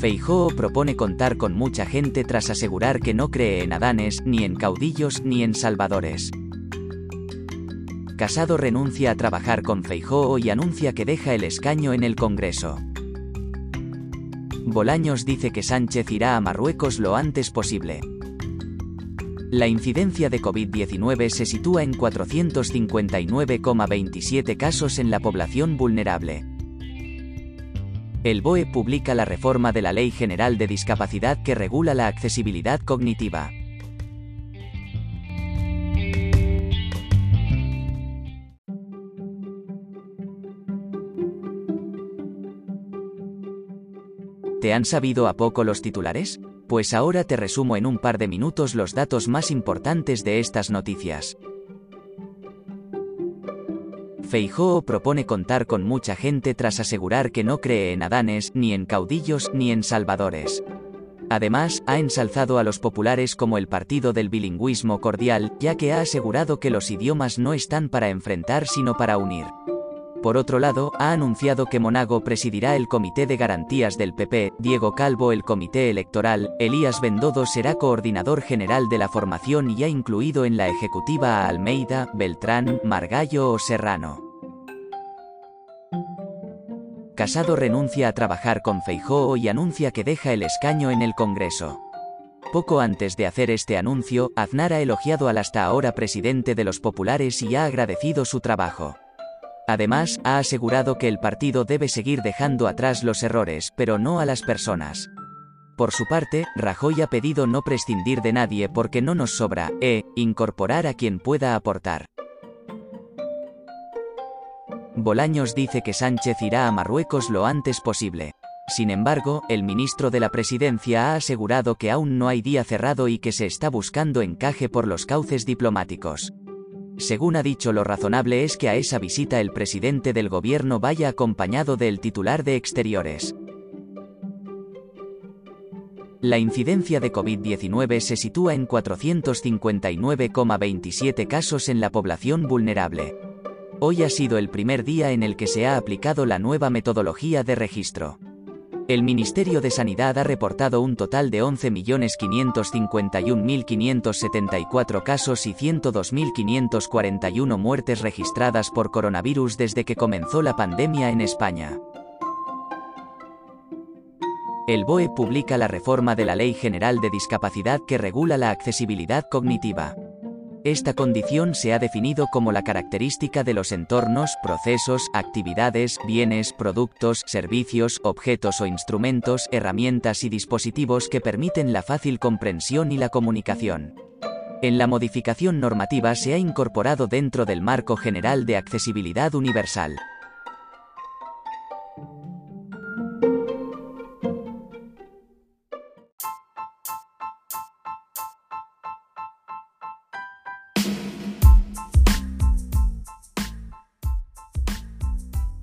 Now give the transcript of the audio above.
Feijóo propone contar con mucha gente tras asegurar que no cree en Adanes, ni en caudillos, ni en salvadores. Casado renuncia a trabajar con Feijóo y anuncia que deja el escaño en el Congreso. Bolaños dice que Sánchez irá a Marruecos lo antes posible. La incidencia de COVID-19 se sitúa en 459,27 casos en la población vulnerable. El BOE publica la reforma de la Ley General de Discapacidad que regula la accesibilidad cognitiva. ¿Te han sabido a poco los titulares? Pues ahora te resumo en un par de minutos los datos más importantes de estas noticias. Feijóo propone contar con mucha gente tras asegurar que no cree en Adanes, ni en caudillos, ni en salvadores. Además, ha ensalzado a los populares como el partido del bilingüismo cordial, ya que ha asegurado que los idiomas no están para enfrentar sino para unir. Por otro lado, ha anunciado que Monago presidirá el Comité de Garantías del PP, Diego Calvo el Comité Electoral, Elías Bendodo será coordinador general de la formación y ha incluido en la ejecutiva a Almeida, Beltrán, Margallo o Serrano. Casado renuncia a trabajar con Feijóo y anuncia que deja el escaño en el Congreso. Poco antes de hacer este anuncio, Aznar ha elogiado al hasta ahora presidente de los populares y ha agradecido su trabajo. Además, ha asegurado que el partido debe seguir dejando atrás los errores, pero no a las personas. Por su parte, Rajoy ha pedido no prescindir de nadie porque no nos sobra, e, incorporar a quien pueda aportar. Bolaños dice que Sánchez irá a Marruecos lo antes posible. Sin embargo, el ministro de la Presidencia ha asegurado que aún no hay día cerrado y que se está buscando encaje por los cauces diplomáticos. Según ha dicho, lo razonable es que a esa visita el presidente del gobierno vaya acompañado del titular de Exteriores. La incidencia de COVID-19 se sitúa en 459,27 casos en la población vulnerable. Hoy ha sido el primer día en el que se ha aplicado la nueva metodología de registro. El Ministerio de Sanidad ha reportado un total de 11.551.574 casos y 102.541 muertes registradas por coronavirus desde que comenzó la pandemia en España. El BOE publica la reforma de la Ley General de Discapacidad que regula la accesibilidad cognitiva. Esta condición se ha definido como la característica de los entornos, procesos, actividades, bienes, productos, servicios, objetos o instrumentos, herramientas y dispositivos que permiten la fácil comprensión y la comunicación. En la modificación normativa se ha incorporado dentro del marco general de accesibilidad universal.